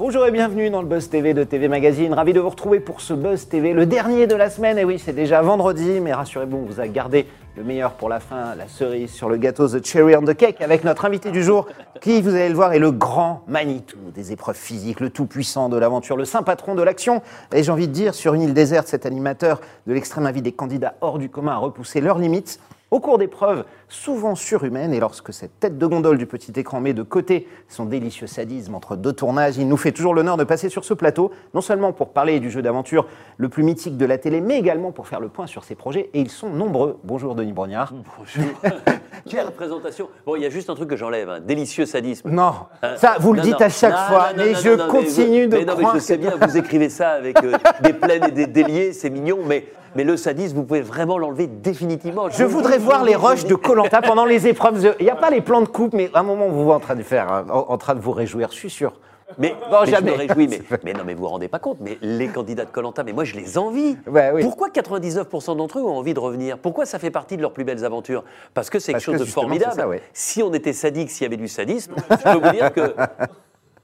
Bonjour et bienvenue dans le Buzz TV de TV Magazine. Ravi de vous retrouver pour ce Buzz TV, le dernier de la semaine. Et oui, c'est déjà vendredi, mais rassurez-vous, on vous a gardé le meilleur pour la fin, la cerise sur le gâteau, the cherry on the cake, avec notre invité du jour, qui, vous allez le voir, est le grand Manitou des épreuves physiques, le tout-puissant de l'aventure, le saint patron de l'action. Et j'ai envie de dire, sur une île déserte, cet animateur de l'extrême avis des candidats hors du commun a repoussé leurs limites au cours d'épreuves souvent surhumaines, et lorsque cette tête de gondole du petit écran met de côté son délicieux sadisme entre deux tournages, il nous fait toujours l'honneur de passer sur ce plateau, non seulement pour parler du jeu d'aventure le plus mythique de la télé, mais également pour faire le point sur ses projets, et ils sont nombreux. Bonjour Denis Brognard. Bonjour. Quelle présentation Bon, il y a juste un truc que j'enlève, un délicieux sadisme. Non, Hein ça vous le Non, dites non. à chaque Non, fois, mais je continue mais de mais non, mais je sais que- bien, vous écrivez ça avec euh, des plaines et des déliés, c'est mignon, mais, mais le sadisme, vous pouvez vraiment l'enlever définitivement. Je voudrais voir les rushs de Colanta pendant les épreuves. de- Il n'y a pas les plans de coupe, mais à un moment, vous vous en train de faire, hein, en, en train de vous réjouir, je suis sûr. Mais, Non, mais jamais. je me réjouis, mais, mais non, mais vous vous rendez pas compte, mais les candidats de Colanta, mais moi je les envie. Ouais, oui. Pourquoi 99% d'entre eux ont envie de revenir? Pourquoi ça fait partie de leurs plus belles aventures? Parce que c'est quelque Parce que chose de formidable. c'est ça, ouais. Si on était sadique, s'il y avait du sadisme, je peux vous dire que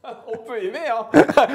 On peut aimer, hein.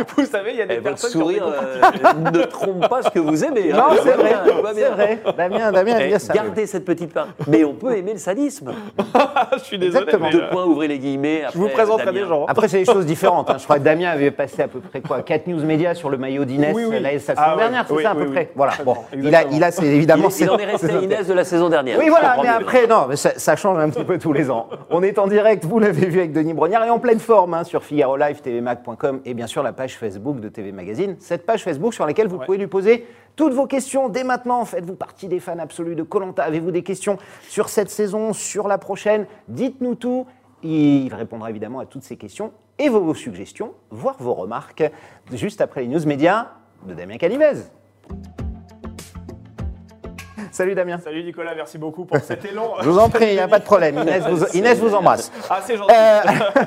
Vous savez, il y a des eh, personnes qui sourire euh, ne trompe pas ce que vous aimez. hein. Non, c'est vrai, c'est vrai. Damien, Damien aime Eh, bien ça. gardez cette petite part. Mais on peut aimer le sadisme. Je suis désolé. Exactement. mais, Deux points, ouvrez les guillemets. je vous présenterai Damien. des gens. Après, c'est des choses différentes. hein. Je crois que Damien avait passé à peu près quoi 4 news médias sur le maillot d'Inès Oui, oui. la, la saison Ah ouais, dernière, c'est oui, ça à peu oui. près Voilà. Bon, il a, il a c'est Il, évidemment. il en est resté à Inès de la saison dernière. Oui, voilà, mais après, non, mais ça, ça change un petit peu tous les ans. On est en direct, vous l'avez vu avec Denis Brognard, et en pleine forme hein, sur Figaro Live, tvmac.com et bien sûr la page Facebook de TV Magazine. Cette page Facebook sur laquelle vous pouvez lui poser toutes vos questions dès maintenant. Faites-vous partie des fans absolus de Colanta Avez-vous des questions sur cette saison, sur la prochaine? Dites-nous tout. Il répondra évidemment à toutes ces questions et vos suggestions, voire vos remarques, juste après les news médias de Damien Canivez. Salut Damien. Salut Nicolas, merci beaucoup pour cet élan. Je vous en prie, il n'y a pas de problème. Inès vous, Inès vous embrasse. Ah, c'est gentil. Euh,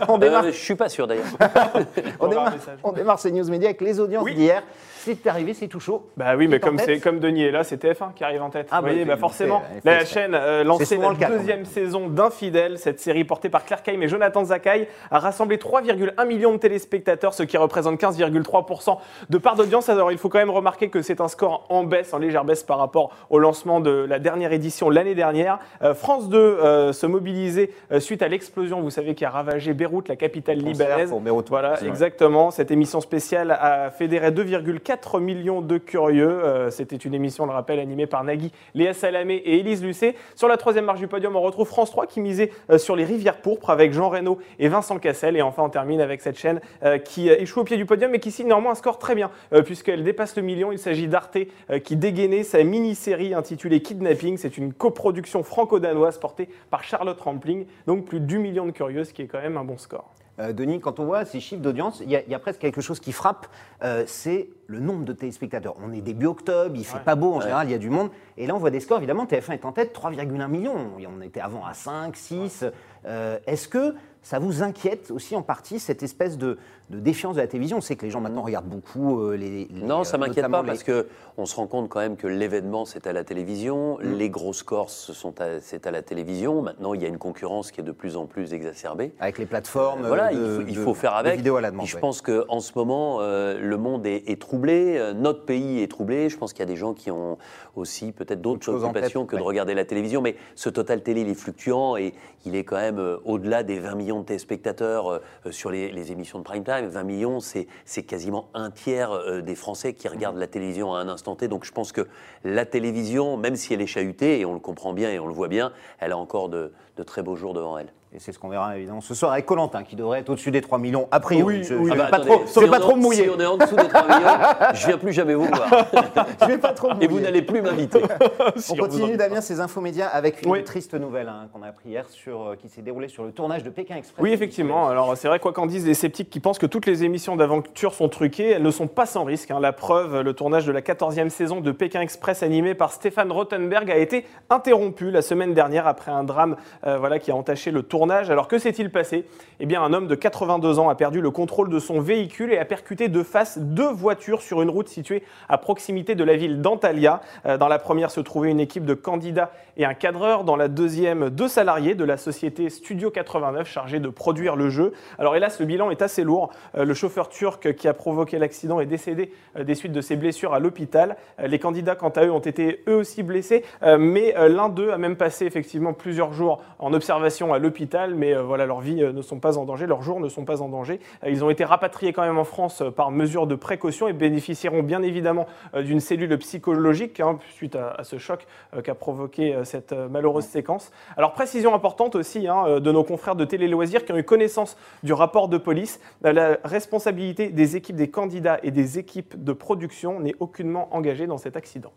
on, Euh, démarre, je suis pas sûr d'ailleurs. on, démarre, on démarre ces news médias avec les audiences Oui. d'hier. C'est arrivé, c'est tout chaud. Bah oui, mais comme, c'est, comme Denis est là, c'est TF1 qui arrive en tête. Ah, Vous bah, voyez, bah forcément, la chaîne euh, lancée la cas, deuxième saison d'Infidèles, cette série portée par Claire Kaim et Jonathan Zakaï, a rassemblé 3,1 millions de téléspectateurs, ce qui représente 15,3% de part d'audience. Alors il faut quand même remarquer que c'est un score en baisse, en légère baisse par rapport au lancement de la dernière édition l'année dernière. Euh, France 2 euh, se mobilisait euh, suite à l'explosion, vous savez, qui a ravagé Beyrouth, la capitale libanaise. pour Beyrouth. Voilà, exactement. Cette émission spéciale a fédéré 2,4 millions de curieux. C'était une émission, on le rappelle, animée par Nagui, Léa Salamé et Élise Lucet. Sur la troisième marche du podium, on retrouve France 3 qui misait sur les rivières pourpres avec Jean Reno et Vincent Cassel. Et enfin, on termine avec cette chaîne qui échoue au pied du podium mais qui signe néanmoins un score très bien puisqu'elle dépasse le million. Il s'agit d'Arte qui dégainait sa mini-série intitulée Kidnapping. C'est une coproduction franco-danoise portée par Charlotte Rampling. Donc plus du million de curieux, ce qui est quand même un bon score. Euh, Denis, quand on voit ces chiffres d'audience, il y, a- il y a presque quelque chose qui frappe, euh, c'est le nombre de téléspectateurs. On est début octobre, il fait Ouais. pas beau en général, il y a du monde. Et là, on voit des scores, évidemment, TF1 est en tête, 3,1 millions. Et on était avant à 5, 6. Euh, Est-ce que ça vous inquiète aussi en partie, cette espèce de, de défiance de la télévision? On sait que les gens maintenant regardent beaucoup euh, les, les- Non, ça euh, m'inquiète pas les- parce que on se rend compte quand même que l'événement c'est à la télévision, Mm. les gros scores ce sont à- c'est à la télévision. Maintenant, il y a une concurrence qui est de plus en plus exacerbée. Avec les plateformes. Voilà, euh, il de- faut, il faut faire avec. vidéos à la demande. Je ouais. pense qu'en ce moment, euh, le monde est, est troublé, euh, notre pays est troublé. Je pense qu'il y a des gens qui ont aussi peut-être d'autres préoccupations que de regarder la télévision. Mais ce total télé, il est fluctuant et il est quand même euh, au-delà des 20 millions de téléspectateurs euh, euh, sur les, émissions de prime time. 20 millions, c'est c'est quasiment un tiers euh, des Français qui regardent la télévision à un instant T. Donc je pense que la télévision, même si elle est chahutée, et on le comprend bien et on le voit bien, elle a encore de, de très beaux jours devant elle. Et c'est ce qu'on verra évidemment ce soir avec Corentin qui devrait être au-dessus des 3 millions a priori. Oui, je, oui. je Ah vais bah, pas attendez, trop, si je vais pas trop me mouiller. Si on est en dessous des 3 millions, je viens plus jamais vous voir. Je vais pas trop Et vous n'allez plus m'inviter. On continue Damien ces infomédias avec une Oui. triste nouvelle hein, qu'on a appris hier sur, euh, qui s'est déroulée sur le tournage de Pékin Express. Oui, effectivement. Alors, c'est vrai, quoi qu'en disent les sceptiques qui pensent que toutes les émissions d'aventure sont truquées, elles ne sont pas sans risque. hein. La preuve, le tournage de la 14e saison de Pékin Express animé par Stéphane Rothenberg a été interrompu la semaine dernière après un drame euh, voilà, qui a entaché le tournage Alors que s'est-il passé? Eh bien, un homme de 82 ans a perdu le contrôle de son véhicule et a percuté de face deux voitures sur une route située à proximité de la ville d'Antalya. Euh, dans la première se trouvait une équipe de candidats et un cadreur. Dans la deuxième, deux salariés de la société Studio 89 chargés de produire le jeu. Alors hélas, le bilan est assez lourd. Euh, le chauffeur turc qui a provoqué l'accident est décédé euh, des suites de ses blessures à l'hôpital. Les candidats, quant à eux, ont été eux aussi blessés, mais l'un d'eux a même passé effectivement plusieurs jours en observation à l'hôpital, mais voilà, leurs vies ne sont pas en danger, leurs jours ne sont pas en danger. Ils ont été rapatriés quand même en France par mesure de précaution et bénéficieront bien évidemment d'une cellule psychologique hein, suite à, ce choc qu'a provoqué cette euh, malheureuse séquence. Alors précision importante aussi hein, euh, de nos confrères de Télé Loisirs qui ont eu connaissance du rapport de police. Euh, la responsabilité des équipes des candidats et des équipes de production n'est aucunement engagée dans cet accident.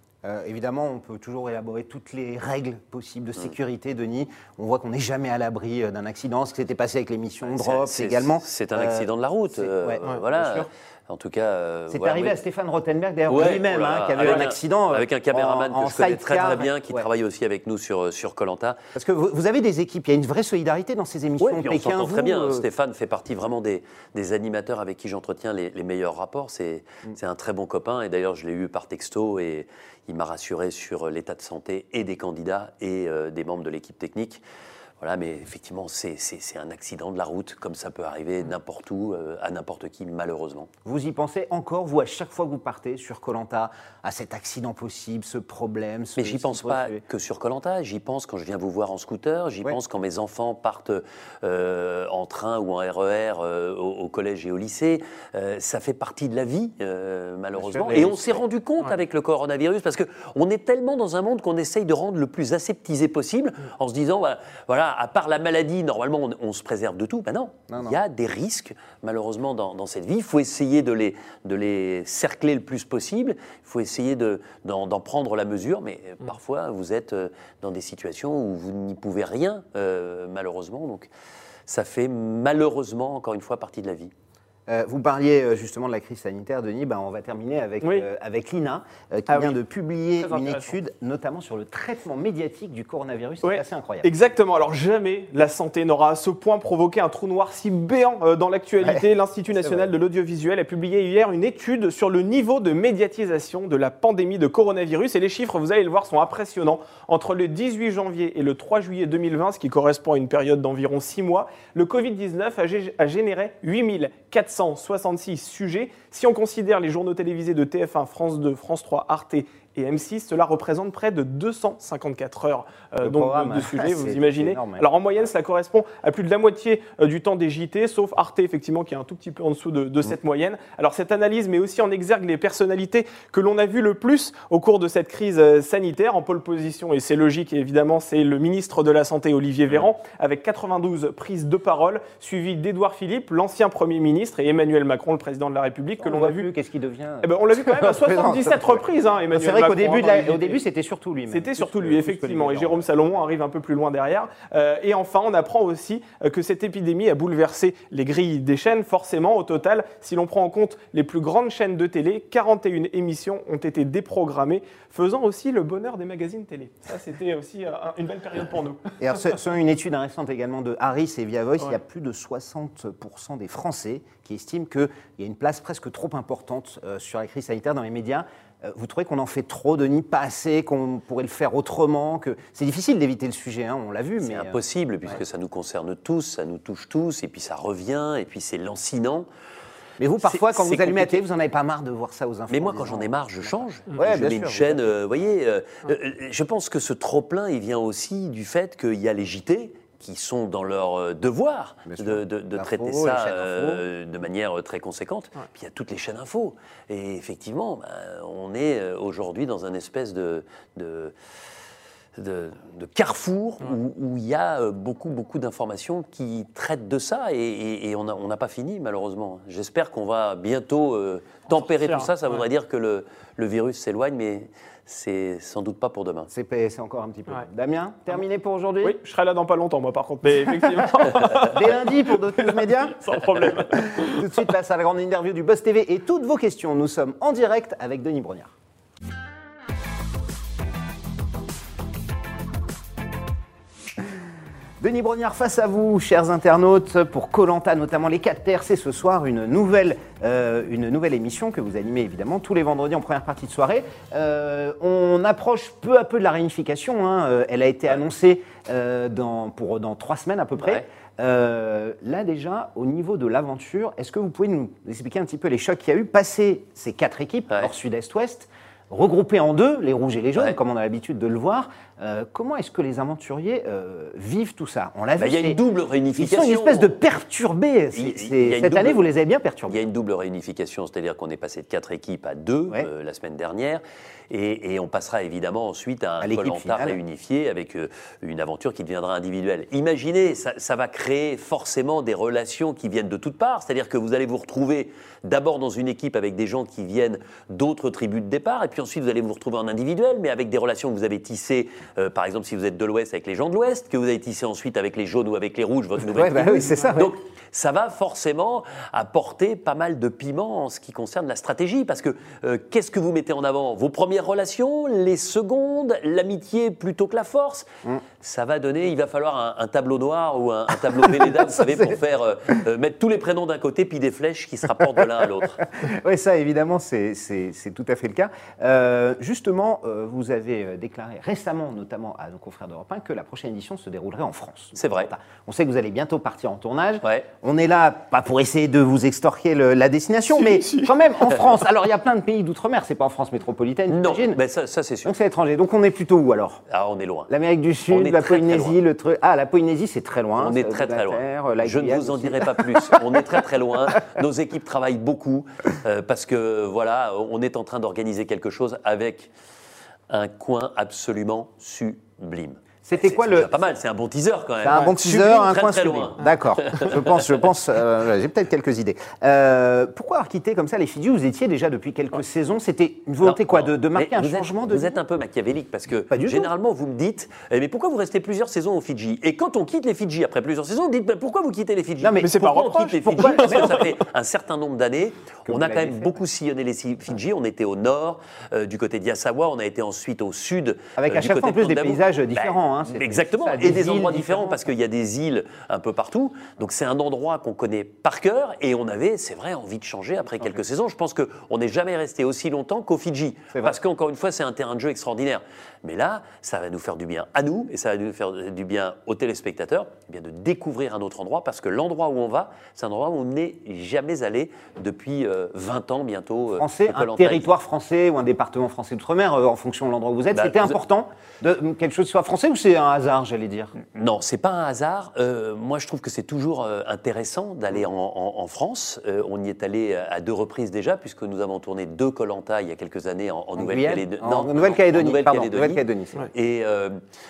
évidemment, on peut toujours élaborer toutes les règles possibles de sécurité, Denis. On voit qu'on n'est jamais à l'abri d'un accident. Ce qui s'était passé avec l'émission Drop également. C'est un accident de la route. voilà. En tout cas. Euh, c'est arrivé à Stéphane Rothenberg, d'ailleurs, lui-même, hein, qui avait eu un accident. Avec un caméraman que je connais très très bien, qui travaille aussi avec nous sur sur Colanta. Parce que vous, avez des équipes, il y a une vraie solidarité dans ces émissions. Oui, on s'entend très bien. Euh, Stéphane fait partie vraiment des, des animateurs avec qui j'entretiens les, meilleurs rapports. C'est mm. c'est un très bon copain, et d'ailleurs, je l'ai eu par texto, et il m'a rassuré sur l'état de santé et des candidats et euh, des membres de l'équipe technique. Voilà, mais effectivement, c'est un accident de la route, comme ça peut arriver n'importe où, euh, à n'importe qui, malheureusement. Vous y pensez encore, vous, à chaque fois que vous partez sur Colanta, à cet accident possible, ce problème Mais j'y pense pas que sur Colanta, j'y pense quand je viens vous voir en scooter, j'y pense quand mes enfants partent euh, en train ou en RER e euh, au, collège et au lycée. ça fait partie de la vie, malheureusement. Et on s'est rendu compte avec le coronavirus, parce qu'on est tellement dans un monde qu'on essaye de rendre le plus aseptisé possible, en se disant, bah, voilà, à part la maladie, normalement, on, se préserve de tout. Ben non, il y a des risques, malheureusement, dans, cette vie. Il faut essayer de les, de les cercler le plus possible. Il faut essayer d'en prendre la mesure. Mais mm. parfois, vous êtes euh, dans des situations où vous n'y pouvez rien, euh, malheureusement. Donc, ça fait malheureusement, encore une fois, partie de la vie. Euh, vous parliez euh, justement de la crise sanitaire, Denis. Ben, on va terminer avec, euh, avec l'INA, qui ah vient de publier une étude, notamment sur le traitement médiatique du coronavirus. C'est assez incroyable. Exactement. Alors, jamais la santé n'aura à ce point provoqué un trou noir si béant dans l'actualité. L'Institut national de l'audiovisuel a publié hier une étude sur le niveau de médiatisation de la pandémie de coronavirus. Et les chiffres, vous allez le voir, sont impressionnants. Entre le 18 janvier et le 3 juillet 2020, ce qui correspond à une période d'environ 6 mois, le Covid-19 a généré 8400 166 sujets. Si on considère les journaux télévisés de TF1, France 2, France 3, Arte et M6, cela représente près de 254 heures euh, donc, de, sujets, vous imaginez. Alors en moyenne, cela correspond à plus de la moitié euh, du temps des JT, sauf Arte, effectivement, qui est un tout petit peu en dessous de, cette mm. moyenne. Alors cette analyse met aussi en exergue les personnalités que l'on a vues le plus au cours de cette crise euh, sanitaire. En pole position, et c'est logique, évidemment, c'est le ministre de la Santé, Olivier Véran, avec 92 prises de parole, suivi d'Édouard Philippe, l'ancien Premier ministre, et Emmanuel Macron, le président de la République, que l'on a vu. Qu'est-ce qui devient eh ben, On l'a vu quand même à 77 reprises, hein, Emmanuel au début, au début c'était surtout lui. C'était surtout lui, effectivement. Et Jérôme Salomon arrive un peu plus loin derrière. Euh, et enfin, on apprend aussi euh, que cette épidémie a bouleversé les grilles des chaînes. Forcément, au total, si l'on prend en compte les plus grandes chaînes de télé, 41 émissions ont été déprogrammées, faisant aussi le bonheur des magazines télé. Ça, c'était aussi euh, une belle période pour nous. Et alors, selon une étude récente également de Harris et Via Voice, il y a plus de 60% des Français qui estiment qu'il y a une place presque trop importante sur la crise sanitaire dans les médias. Euh, vous trouvez qu'on en fait trop, Denis, pas assez, qu'on pourrait le faire autrement que... C'est difficile d'éviter le sujet, hein, on l'a vu. C'est euh, impossible, puisque ça nous concerne tous, ça nous touche tous, et puis ça revient, et puis c'est lancinant. Mais vous, parfois, quand vous allumez la télé, vous n'en avez pas marre de voir ça aux infos Mais moi, quand j'en ai marre, je change. Ouais, je mets une chaîne, euh, vous voyez. je pense que ce trop-plein, il vient aussi du fait qu'il y a les JT qui sont dans leur euh, devoir de, traiter ça euh, de manière très conséquente. Puis il y a toutes les chaînes info. Et effectivement, ben, on est euh, aujourd'hui dans un espèce de, de, carrefour où, il y a beaucoup, beaucoup d'informations qui traitent de ça et, on n'a pas fini malheureusement. J'espère qu'on va bientôt tempérer tout ça. Ça voudrait dire que le, le virus s'éloigne, mais c'est sans doute pas pour demain. C'est encore un petit peu. Damien, terminé pour aujourd'hui Oui, je serai là dans pas longtemps, moi, par contre. Mais effectivement. Dès lundi pour d'autres médias Sans problème. Tout de suite, place à la grande interview du Buzz TV et toutes vos questions. Nous sommes en direct avec Denis Brognard. Denis Brognard face à vous, chers internautes, pour Colanta, notamment les 4 terres. C'est ce soir une nouvelle, euh, une nouvelle émission que vous animez évidemment tous les vendredis en première partie de soirée. Euh, on approche peu à peu de la réunification. hein. Euh, Elle a été annoncée dans, pour, dans trois semaines à peu près. Ouais. Là déjà, au niveau de l'aventure, est-ce que vous pouvez nous expliquer un petit peu les chocs qu'il y a eu, passer ces quatre équipes, Ouais. nord, sud, est, ouest, regroupées en deux, les rouges et les jaunes, Ouais. comme on a l'habitude de le voir. Euh, comment est-ce que les aventuriers euh, vivent tout ça? On l'a vu. Bah, Il y a une double Ils sont réunification. une espèce de perturbés. Il- il Cette année, vous les avez bien Il perturbés. y a une double réunification, c'est-à-dire qu'on est passé de 4 équipes à 2 Ouais. la semaine dernière, et, et on passera évidemment ensuite à un finale. réunifié avec euh, une aventure qui deviendra individuelle. Imaginez, ça, ça va créer forcément des relations qui viennent de toutes parts, c'est-à-dire que vous allez vous retrouver d'abord dans une équipe avec des gens qui viennent d'autres tribus de départ, et puis ensuite vous allez vous retrouver en individuel, mais avec des relations que vous avez tissées, euh, par exemple si vous êtes de l'Ouest avec les gens de l'Ouest, que vous avez tissé ensuite avec les jaunes ou avec les rouges, votre nouvelle Ouais, bah oui, c'est ça, ouais. Donc ça va forcément apporter pas mal de piment en ce qui concerne la stratégie, parce que euh, qu'est-ce que vous mettez en avant? Vos premières relations, les secondes, l'amitié plutôt que la force? Mm. Ça va donner, il va falloir un, un tableau noir ou un, un tableau Velleda, vous savez, pour faire euh, mettre tous les prénoms d'un côté, puis des flèches qui se rapportent de l'un à l'autre. Oui, ça, évidemment, c'est tout à fait le cas. Euh, justement, vous avez déclaré récemment, notamment à nos confrères d'Europe 1, que la prochaine édition se déroulerait en France. C'est vrai. On sait que vous allez bientôt partir en tournage. Ouais. On est là, pas pour essayer de vous extorquer le- la destination, Si, mais si. quand même en France. Alors, il y a plein de pays d'outre-mer, c'est pas en France métropolitaine, Non, mais ça, ça, c'est sûr. Donc, c'est étranger. Donc, on est plutôt où alors? Ah, on est loin. L'Amérique du Sud, la très, Polynésie, le truc. Ah, la Polynésie, c'est très loin. On est très très loin. la Je ne vous en aussi. dirai pas plus. On est très très loin. Nos équipes travaillent beaucoup euh, parce que voilà, on est en train d'organiser quelque chose avec un coin absolument sublime. C'était quoi le- Pas mal, c'est un bon teaser quand même. C'est un bon Sublime, teaser, un très, coin très sublime. loin. D'accord. Je pense, je pense. euh, j'ai peut-être quelques idées. Euh, pourquoi avoir quitté comme ça les Fidji Vous étiez déjà depuis quelques saisons. C'était une volonté Non, quoi non. de, de marquer Mais un vous êtes- changement de. Vous êtes un peu machiavélique parce que généralement vous me dites eh, mais pourquoi vous restez plusieurs saisons aux Fidji? Et quand on quitte les Fidji après plusieurs saisons, vous dites bah, pourquoi vous quittez les Fidji? Non, mais- Mais c'est pas Pourquoi on quitte les Fidji? Parce que ça fait un certain nombre d'années. On a quand même beaucoup sillonné les Fidji. On était au nord, euh, du côté d'Yasawa. On a été ensuite au sud. Avec à chaque fois en plus de des paysages Ben, différents, hein, exactement. ça, et des endroits différents parce qu'il y a des îles un peu partout. Donc c'est un endroit qu'on connaît par cœur et on avait, c'est vrai, envie de changer après quelques saisons. Je pense qu'on n'est jamais resté aussi longtemps qu'au Fidji. Parce qu'encore une fois, c'est un terrain de jeu extraordinaire. Mais là, ça va nous faire du bien à nous et ça va nous faire du bien aux téléspectateurs eh bien de découvrir un autre endroit parce que l'endroit où on va, c'est un endroit où on n'est jamais allé depuis euh, 20 ans bientôt. euh, Français, un territoire français ou un département français d'outre-mer, euh, en fonction de l'endroit où vous êtes, Bah, c'était important de quelque chose soit français ou c'est un hasard, j'allais dire Non, c'est pas un hasard. Euh, moi, je trouve que c'est toujours euh, intéressant d'aller en, en- en France. Euh, on y est allé à deux reprises déjà, puisque nous avons tourné deux Colanta il y a quelques années en, Nouvelle-Calédonie. Nouvelle-Calédonie, pardon, Nouvelle-Calédonie, c'est. Et euh,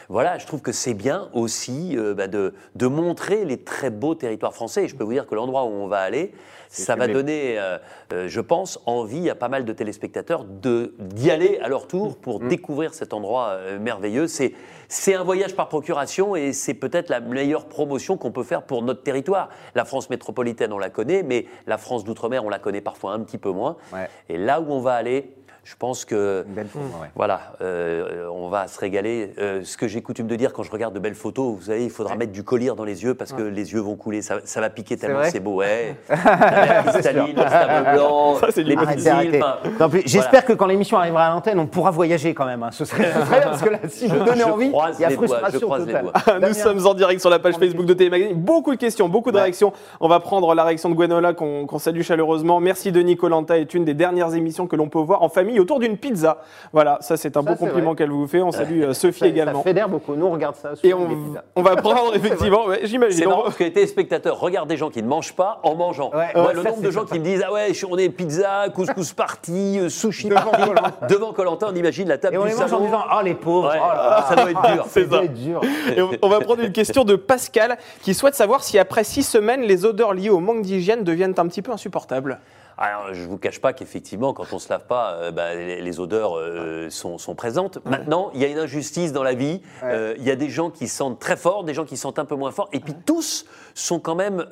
voilà, je trouve que c'est bien aussi bah, de, de montrer les très beaux territoires français. Et je peux vous dire que l'endroit où on va aller, ça va donner, euh, euh, je pense, envie à pas mal de téléspectateurs de- d'y aller à leur tour pour Mm. découvrir cet endroit euh, merveilleux. C'est c'est un voyage par procuration et c'est peut-être la meilleure promotion qu'on peut faire pour notre territoire. La France métropolitaine, on la connaît, mais la France d'outre-mer, on la connaît parfois un petit peu moins. Ouais. Et là où on va aller, je pense que Une belle photo, ouais. voilà, euh, on va se régaler. Euh, ce que j'ai coutume de dire quand je regarde de belles photos, vous savez, il faudra mettre du collier dans les yeux parce que les yeux vont couler. Ça, ça va piquer tellement c'est beau. Ouais. La cristalline, le sable blanc, Ça, c'est les Arrêtez, enfin, J'espère que quand l'émission arrivera à l'antenne, on pourra voyager quand même. hein. Ce serait ce serait bien, parce que là, si vous donnez je envie, il y a je frustration croise les totale. doigts. Nous sommes en direct sur la page Facebook de Télémagazine. Beaucoup de questions, beaucoup de réactions. On va prendre la réaction de Gwenola qu'on qu'on salue chaleureusement. Merci Denis Colanta est une des dernières émissions que l'on peut voir en famille autour d'une pizza. Voilà, ça c'est un Ça, beau c'est compliment qu'elle vous fait. On salue euh, Sophie Ça- également. Ça fédère beaucoup. Nous, on regarde ça. Et on, les pizzas. on va prendre effectivement, ouais, C'est j'imagine. marrant On- parce que les téléspectateurs regardent des gens qui ne mangent pas en mangeant. Ouais, Moi, ouais, le ça, nombre c'est de gens sympa. qui me disent Ah ouais, on est pizza, couscous party, euh, sushi Devant party. Koh-Lanta. Devant Colanta, on imagine la table Et on du les mange en disant Oh les pauvres, oh là ça doit être dur. C'est ça doit ça. être dur. Et on- on va prendre une question de Pascal qui souhaite savoir si après six semaines, les odeurs liées au manque d'hygiène deviennent un petit peu insupportables. Alors, je vous cache pas qu'effectivement, quand on se lave pas, euh, bah, les, les odeurs euh, sont, sont présentes. Maintenant, il y a une injustice dans la vie. Ouais. Euh, Il y a des gens qui sentent très fort, des gens qui sentent un peu moins fort, et puis tous sont quand même,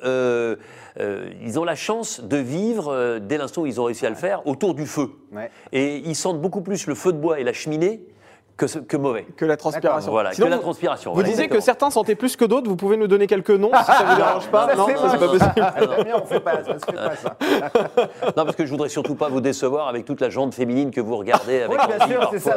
ils ont la chance de vivre dès l'instant où ils ont réussi à le faire autour du feu. Et ils sentent beaucoup plus le feu de bois et la cheminée que, ce- que mauvais. que la transpiration. Voilà, Sinon, que la vous- transpiration. Vous voilà, disiez que certains sentaient plus que d'autres. Vous pouvez nous donner quelques noms si ça vous dérange pas Ça, Non, c'est pas possible. Damien, on fait pas, ça se fait pas ça. Non, parce que je voudrais surtout pas vous décevoir avec toute la jante féminine que vous regardez avec Oui, bien sûr, c'est ça.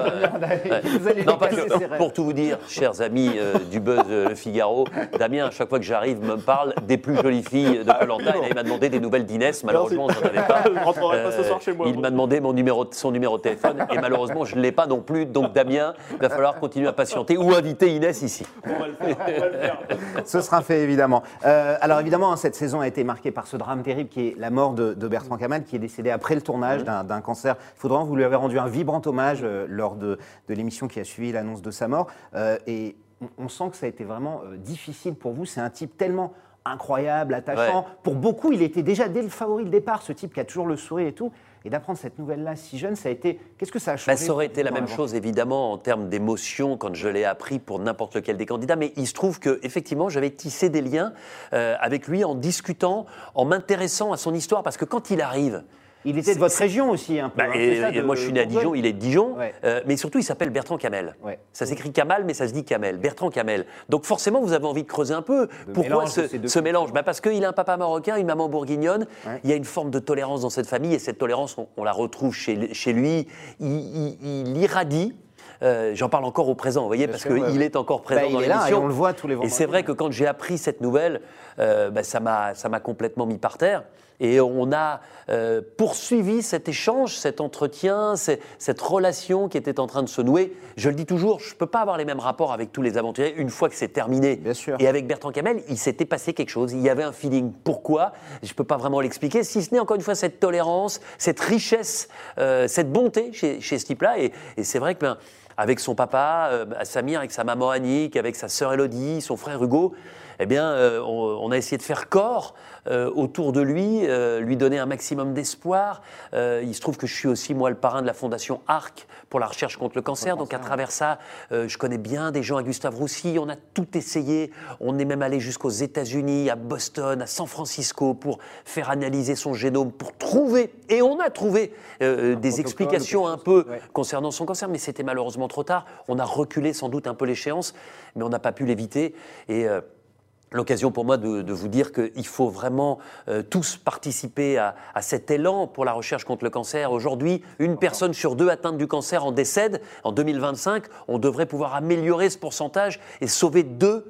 Vous allez Non, parce que rêves. pour tout vous dire, chers amis euh, du buzz euh, Le Figaro, Damien, à chaque fois que j'arrive, me parle des plus jolies filles de Colanta. Il m'a demandé des nouvelles d'Inès. Malheureusement, je n'en avais pas. Je rentrerai pas ce soir chez moi, Il m'a demandé mon numéro, son numéro de téléphone. Et malheureusement, je ne l'ai pas non plus. Donc, Damien, il va falloir continuer à patienter ou inviter Inès ici. On va le faire. on va le faire. Ce sera fait évidemment. Euh, alors évidemment, hein, cette saison a été marquée par ce drame terrible qui est la mort de, de Bertrand Kamal, qui est décédé après le tournage d'un- d'un cancer. Il faudra vous lui avez rendu un vibrant hommage euh, lors de, de l'émission qui a suivi l'annonce de sa mort. Euh, et on, on sent que ça a été vraiment euh, difficile pour vous. C'est un type tellement incroyable, attachant. Ouais. Pour beaucoup, il était déjà dès le favori de départ, ce type qui a toujours le sourire et tout. Et d'apprendre cette nouvelle-là si jeune, ça a été. Qu'est-ce que ça a changé Bah, ça aurait été la même chose, évidemment, en termes d'émotion, quand je l'ai appris pour n'importe lequel des candidats. Mais il se trouve que, effectivement, j'avais tissé des liens euh, avec lui en discutant, en m'intéressant à son histoire, parce que quand il arrive. Il était de votre région aussi, un peu. Bah, hein, et- c'est ça, et de moi, je suis né à Dijon, il est de Dijon, Ouais. euh, mais surtout, il s'appelle Bertrand Camel. Ouais. Ça s'écrit Kamal, mais ça se dit Kamel. Bertrand Kamel. Donc, forcément, vous avez envie de creuser un peu. Pourquoi mélange ce, mélange? Bah, Parce qu'il a un papa marocain, une maman bourguignonne. Ouais. Il y a une forme de tolérance dans cette famille, et cette tolérance, on, on la retrouve chez, chez lui. Il, il- il irradie. Euh, J'en parle encore au présent, vous voyez, parce qu'il ouais. est encore présent Bah, il dans est là, l'émission. et on le voit tous les Et vendredis. c'est vrai que quand j'ai appris cette nouvelle, euh, bah, ça m'a complètement mis par terre. Et on a euh, poursuivi cet échange, cet entretien, cette relation qui était en train de se nouer. Je le dis toujours, je ne peux pas avoir les mêmes rapports avec tous les aventuriers une fois que c'est terminé. Bien sûr. Et avec Bertrand Camel, il s'était passé quelque chose. Il y avait un feeling. Pourquoi? Je ne peux pas vraiment l'expliquer, si ce n'est encore une fois cette tolérance, cette richesse, euh, cette bonté chez, chez ce type-là. Et, et c'est vrai que ben, avec son papa, euh, Samir, avec sa maman Annick, avec sa sœur Elodie, son frère Hugo, eh bien, euh, on, on a essayé de faire corps euh, autour de lui, euh, lui donner un maximum d'espoir. Il se trouve que je suis aussi, moi, le parrain de la fondation ARC pour la recherche contre le cancer. Donc, à travers ça, je connais bien des gens à Gustave Roussy. On a tout essayé. On est même allé jusqu'aux États-Unis, à Boston, à San Francisco pour faire analyser son génome, pour trouver, et on a trouvé des explications un peu Ouais. concernant son cancer, mais c'était malheureusement trop tard. On a reculé sans doute un peu l'échéance, mais on n'a pas pu l'éviter. Et euh, l'occasion pour moi de, de vous dire qu'il faut vraiment euh, tous participer à, à cet élan pour la recherche contre le cancer. Aujourd'hui, une personne sur deux atteinte du cancer en décède. En 2025, on devrait pouvoir améliorer ce pourcentage et sauver deux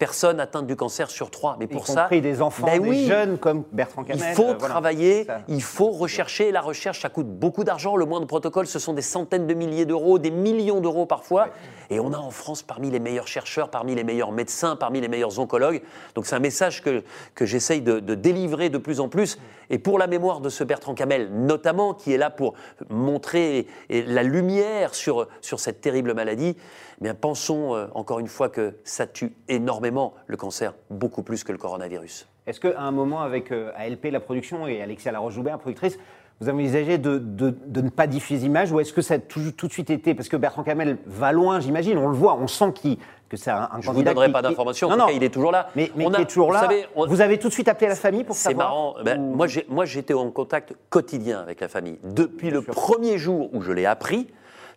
personnes atteintes du cancer sur trois. Mais Y pour ça, compris des enfants, Ben des oui. jeunes comme Bertrand Camel. il faut euh, travailler, Ça. il faut rechercher. La recherche, ça coûte beaucoup d'argent. Le moindre protocole, ce sont des centaines de milliers d'euros, des millions d'euros parfois. Et on a en France parmi les meilleurs chercheurs, parmi les meilleurs médecins, parmi les meilleurs oncologues. Donc c'est un message que, que j'essaye de, de délivrer de plus en plus. Et pour la mémoire de ce Bertrand Camel, notamment, qui est là pour montrer la lumière sur, sur cette terrible maladie, eh bien pensons euh, encore une fois que ça tue énormément le cancer, beaucoup plus que le coronavirus. Est-ce qu'à un moment, avec euh, ALP, la production, et Alexia Laroche-Joubert, productrice, vous avez envisagé de, de- de ne pas diffuser l'image ou est-ce que ça a tout, tout de suite été Parce que Bertrand Camel va loin, j'imagine, on le voit, on sent qu'il- que c'est un, un Je ne vous donnerai qui- pas d'informations, Non, non, cas, il est toujours là. Mais, mais On a- est toujours vous là. savez, on- Vous avez tout de suite appelé la famille pour C'est savoir marrant. Ben, ou- moi, j'étais en contact quotidien avec la famille. Depuis le premier jour où je l'ai appris,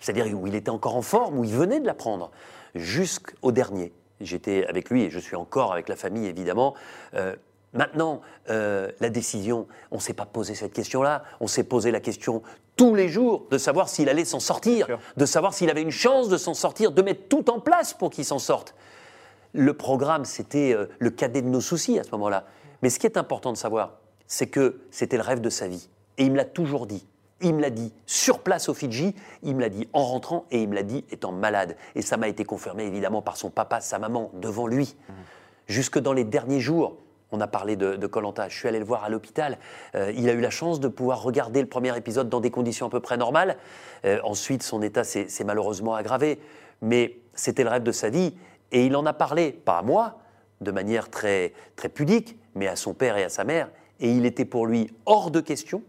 c'est-à-dire où il était encore en forme, où il venait de l'apprendre, jusqu'au dernier. J'étais avec lui et je suis encore avec la famille, évidemment. Euh, maintenant, euh, la décision, on ne s'est pas posé cette question-là. On s'est posé la question tous les jours de savoir s'il allait s'en sortir, de savoir s'il avait une chance de s'en sortir, de mettre tout en place pour qu'il s'en sorte. Le programme, c'était euh, le cadet de nos soucis à ce moment-là. Mais ce qui est important de savoir, c'est que c'était le rêve de sa vie. Et il me l'a toujours dit. Il me l'a dit sur place au Fidji, il me l'a dit en rentrant et il me l'a dit étant malade. Et ça m'a été confirmé évidemment par son papa, sa maman, devant lui. Jusque dans les derniers jours, on a parlé de Colanta. Je suis allé le voir à l'hôpital. Euh, il a eu la chance de pouvoir regarder le premier épisode dans des conditions à peu près normales. Euh, ensuite, son état s'est s'est malheureusement aggravé. Mais c'était le rêve de sa vie. Et il en a parlé, pas à moi, de manière très, très pudique, mais à son père et à sa mère. Et il était pour lui hors de question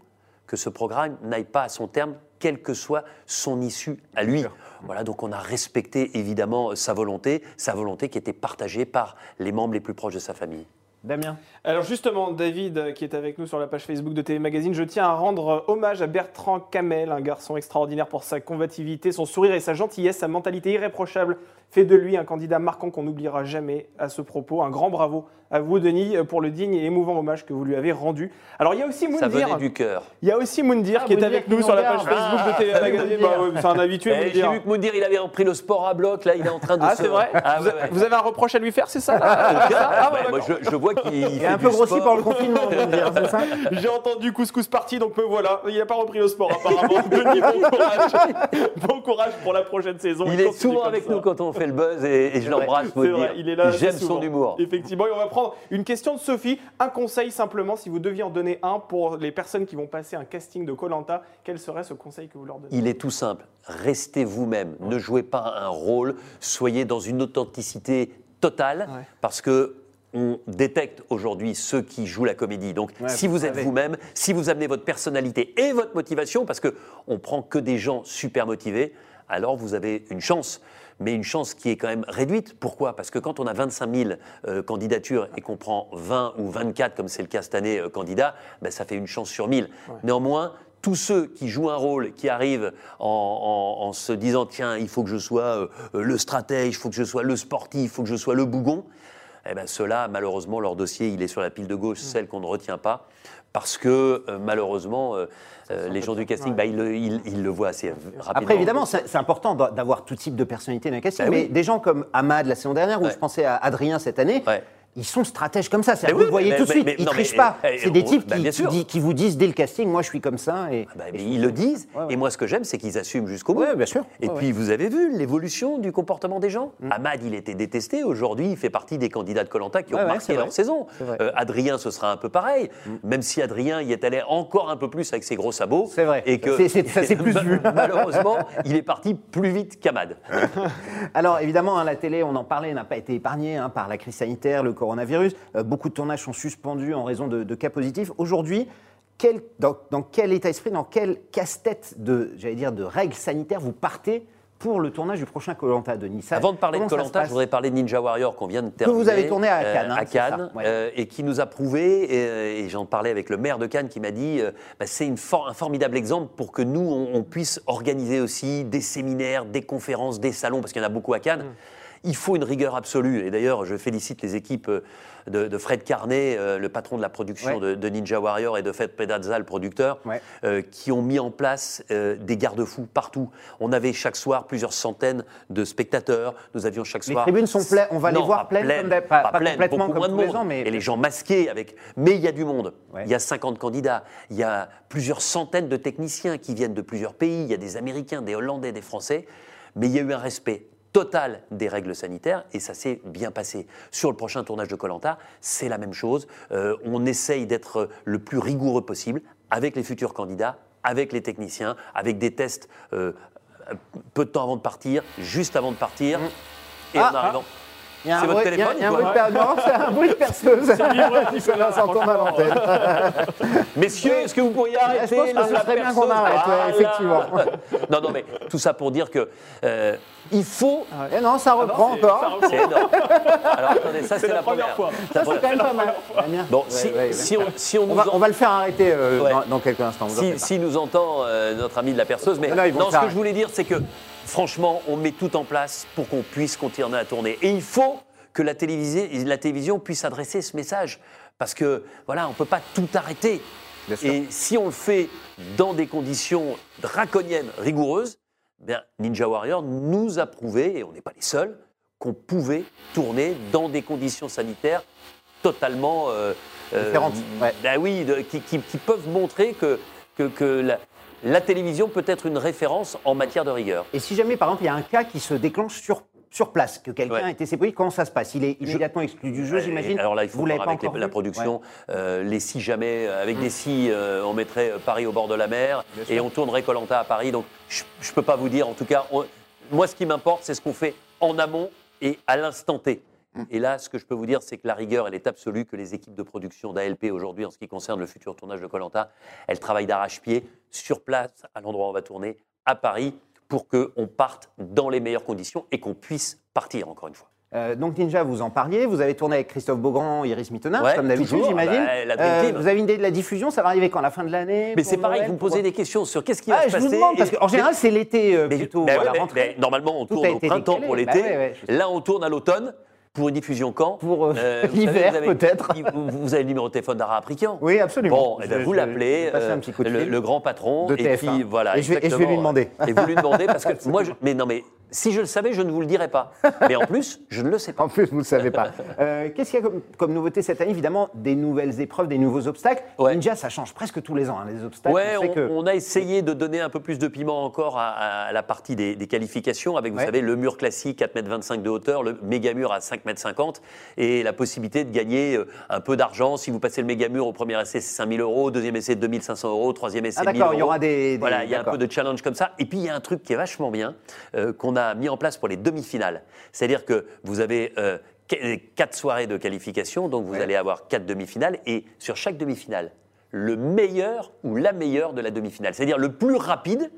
que ce programme n'aille pas à son terme, quelle que soit son issue à lui. Voilà, donc on a respecté évidemment sa volonté, sa volonté qui était partagée par les membres les plus proches de sa famille. Damien Alors justement, David, euh, qui est avec nous sur la page Facebook de TV Magazine, je tiens à rendre euh, hommage à Bertrand Camel, un garçon extraordinaire pour sa combativité, son sourire et sa gentillesse, sa mentalité irréprochable fait de lui un candidat marquant qu'on n'oubliera jamais à ce propos. Un grand bravo à vous, Denis, pour le digne et émouvant hommage que vous lui avez rendu. Alors il y a aussi Ça venait Moundir, du cœur. il y a aussi Moundir Ah, qui est avec qui nous sur la page. Facebook de TV Ah, Magazine. Moundir. Bah, ouais, c'est un habitué, Eh, J'ai vu que Moundir, il avait repris le sport à bloc, là, il est en train de Ah, se- c'est vrai Ah, vous, ouais, ouais. vous avez un reproche à lui faire, c'est ça là Ah, moi, je, je vois qu'il Il fait est un peu grossi par le confinement, c'est ça J'ai entendu couscous parti, donc me voilà. Il n'a pas repris le sport apparemment. Denis, bon courage. bon courage pour la prochaine saison. Il est souvent avec ça. nous quand on fait le buzz et, et je l'embrasse, J'aime son humour. Effectivement, et on va prendre une question de Sophie. Un conseil simplement, si vous deviez en donner un pour les personnes qui vont passer un casting de Colanta, quel serait ce conseil que vous leur donnez? Il est tout simple. Restez vous-même. Ne jouez pas un rôle. Soyez dans une authenticité totale Ouais. parce que on détecte aujourd'hui ceux qui jouent la comédie. Donc, Ouais, si vous vous êtes vous-même, si vous amenez votre personnalité et votre motivation, parce que on prend que des gens super motivés, alors vous avez une chance. Mais une chance qui est quand même réduite. Pourquoi? Parce que quand on a 25 000 euh, candidatures et qu'on prend 20 ou 24, comme c'est le cas cette année, euh, candidats, ben, ça fait une chance sur 1000. Néanmoins, tous ceux qui jouent un rôle, qui arrivent en, en- en se disant tiens, il faut que je sois euh, le stratège, il faut que je sois le sportif, il faut que je sois le bougon, eh ben ceux-là, malheureusement, leur dossier, il est sur la pile de gauche, celle qu'on ne retient pas, parce que euh, malheureusement, euh, euh, les gens du casting, bah, ils, le, ils- ils le voient assez rapidement. Après, évidemment, c'est important d'a- d'avoir tout type de personnalité dans le casting, Bah mais oui. des gens comme Ahmad la saison dernière, ou Ouais. je pensais à Adrien cette année, Ouais. Ils sont stratèges comme ça. Oui, vous le voyez mais- tout de suite, mais- ils non, trichent mais- pas. eh, C'est des on- types bah, qui, vous disent dès le casting, moi je suis comme ça. Et, Bah, et mais je- ils le disent, Ouais, ouais. et moi ce que j'aime, c'est qu'ils assument jusqu'au bout. Ouais, bien sûr. Et puis vous avez vu l'évolution du comportement des gens. Mm. Ahmad, il était détesté, aujourd'hui il fait partie des candidats de Colanta qui ont marqué c'est leur saison. C'est. Euh, Adrien, ce sera un peu pareil, même si Adrien y est allé encore un peu plus avec ses gros sabots. C'est vrai. Et que C'est- c'est- ça s'est plus vu. Malheureusement, il est parti plus vite qu'Ahmad. Alors évidemment, hein, la télé, on en parlait, n'a pas été épargnée hein, par la crise sanitaire, le coronavirus. Euh, beaucoup de tournages sont suspendus en raison de, de cas positifs. Aujourd'hui, quel- dans, dans quel état d'esprit, dans quel casse-tête de, j'allais dire, de règles sanitaires vous partez pour le tournage du prochain Colanta, Denis Ça- Avant de parler de comment Colanta, je voudrais parler de Ninja Warrior qu'on vient de terminer. vous avez tourné à euh, Cannes, hein, à ça, Cannes, ouais. euh, et qui nous a prouvé, et, et j'en parlais avec le maire de Cannes qui m'a dit, euh, bah, c'est for- un formidable exemple pour que nous, on, on puisse organiser aussi des séminaires, des conférences, des salons, parce qu'il y en a beaucoup à Cannes. Mm. Il faut une rigueur absolue. Et d'ailleurs, je félicite les équipes euh, de, de Fred Carnet, euh, le patron de la production Ouais. de, de Ninja Warrior, et de Fred Pedazza, le producteur, Ouais. euh, qui ont mis en place euh, des garde-fous partout. On avait chaque soir plusieurs centaines de spectateurs. Nous avions chaque Les soir. tribunes sont pleines, on va les voir pas pleines pleines, comme d'hab- pas- pas pleines, complètement beaucoup comme moins de tous les monde. ans, mais- Et les gens masqués avec. Mais il y a du monde. Ouais. Il y a 50 candidats. Il y a plusieurs centaines de techniciens qui viennent de plusieurs pays. Il y a des Américains, des Hollandais, des Français. Mais il y a eu un respect total des règles sanitaires et ça s'est bien passé. Sur le prochain tournage de Colanta, c'est la même chose. Euh, on essaye d'être le plus rigoureux possible avec les futurs candidats, avec les techniciens, avec des tests euh, peu de temps avant de partir, juste avant de partir. Et Ah, en arrivant. Il y a un C'est votre bruit- il y a- il y a un bruit de per- non, c'est un bruit de perceuse. Ça s'entend à l'antenne. Messieurs, est-ce que vous pourriez arrêter je pense que la- ce serait bien qu'on arrête, ouais, Voilà. effectivement. non, non, mais tout ça pour dire que euh, il faut. Et non, ça reprend c'est- encore. ça reprend. C'est énorme. Alors attendez, ça c'est la la, première fois. Ça, c'est quand même pas mal. Bon, Ouais, si, ouais, ouais. si on, si on On nous va, en- on va le faire arrêter euh, Ouais. dans, dans quelques instants. vous en si, si nous entend euh, notre ami de la perceuse, mais non, ce que je voulais dire, c'est que franchement, on met tout en place pour qu'on puisse continuer à tourner. Et il faut que la, télévision puisse adresser ce message. Parce que, voilà, on ne peut pas tout arrêter. Et si on le fait dans des conditions draconiennes, rigoureuses, bien, Ninja Warrior nous a prouvé, et on n'est pas les seuls, qu'on pouvait tourner dans des conditions sanitaires totalement euh, euh, Différentes, ouais. ben oui, de- qui, qui- qui peuvent montrer que, que, que la, la télévision peut être une référence en matière de rigueur. Et si jamais, par exemple, il y a un cas qui se déclenche sur, sur place, que quelqu'un Ouais. a été séparé, comment ça se passe? Il est immédiatement exclu du jeu, Euh, j'imagine? Alors là, il faut Vous voir avec les- la production. euh, les si jamais, euh, Mm. avec des si, euh, on mettrait Paris au bord de la mer Bien et sûr. on tournerait Colanta à Paris. Donc je ne peux pas vous dire. En tout cas, on- moi, ce qui m'importe, c'est ce qu'on fait en amont et à l'instant T. Mm. Et là, ce que je peux vous dire, c'est que la rigueur, elle est absolue, que les équipes de production d'ALP aujourd'hui, en ce qui concerne le futur tournage de Colanta, elles travaillent d'arrache-pied sur place, à l'endroit où on va tourner, à Paris, pour qu'on parte dans les meilleures conditions et qu'on puisse partir, encore une fois. Euh, donc Ninja, vous en parliez, vous avez tourné avec Christophe Beaugrand, Iris Mittenard, Ouais, comme d'habitude, j'imagine. bah, Euh, vous avez une idée de la diffusion? Ça va arriver quand? La fin de l'année? Mais c'est pareil, Noël, vous me posez des questions sur qu'est-ce qui va Ah, se je passer. vous demande, parce qu'en général, c'est l'été euh, Mais- plutôt bah à ouais, la mais- rentrée. mais normalement, on Tout tourne au printemps décalé. pour Bah l'été. ouais, ouais, je sais. Là, on tourne à l'automne. Pour une diffusion quand Pour, euh, savez, l'hiver, peut-être. Vous, avez le numéro de téléphone d'Ara Aprikian Oui, absolument. Bon, eh ben, vous l'appelez, euh, le, le grand patron, De et TF1. puis voilà. Et je vais- et je vais lui demander. Et vous lui demandez parce que moi, je, mais non, mais si je le savais, je ne vous le dirais pas. Mais en plus, je ne le sais pas. En plus, vous ne le savez pas. Euh, Qu'est-ce qu'il y a comme, comme nouveauté cette année? Évidemment, des nouvelles épreuves, des nouveaux obstacles. Ouais. Ninja, ça change presque tous les ans, hein, les obstacles. Ouais, on sait on, que- on a essayé de donner un peu plus de piment encore à, à la partie des, des qualifications avec, vous Ouais. savez, le mur classique 4,25 m de hauteur, le méga mur à 5,50 m et la possibilité de gagner euh, un peu d'argent. Si vous passez le méga mur au premier essai, c'est 5 000 euros, deuxième essai, 2 500 euros, troisième essai, Ah, 1 000 d'accord, euros. il y aura des- des- Voilà, il y a un peu de challenge comme ça. Et puis, il y a un truc qui est vachement bien euh, qu'on a mis en place pour les demi-finales. C'est-à-dire que vous avez euh, qu- quatre soirées de qualification, donc vous Ouais. allez avoir quatre demi-finales, et sur chaque demi-finale, le meilleur ou la meilleure de la demi-finale, c'est-à-dire le plus rapide,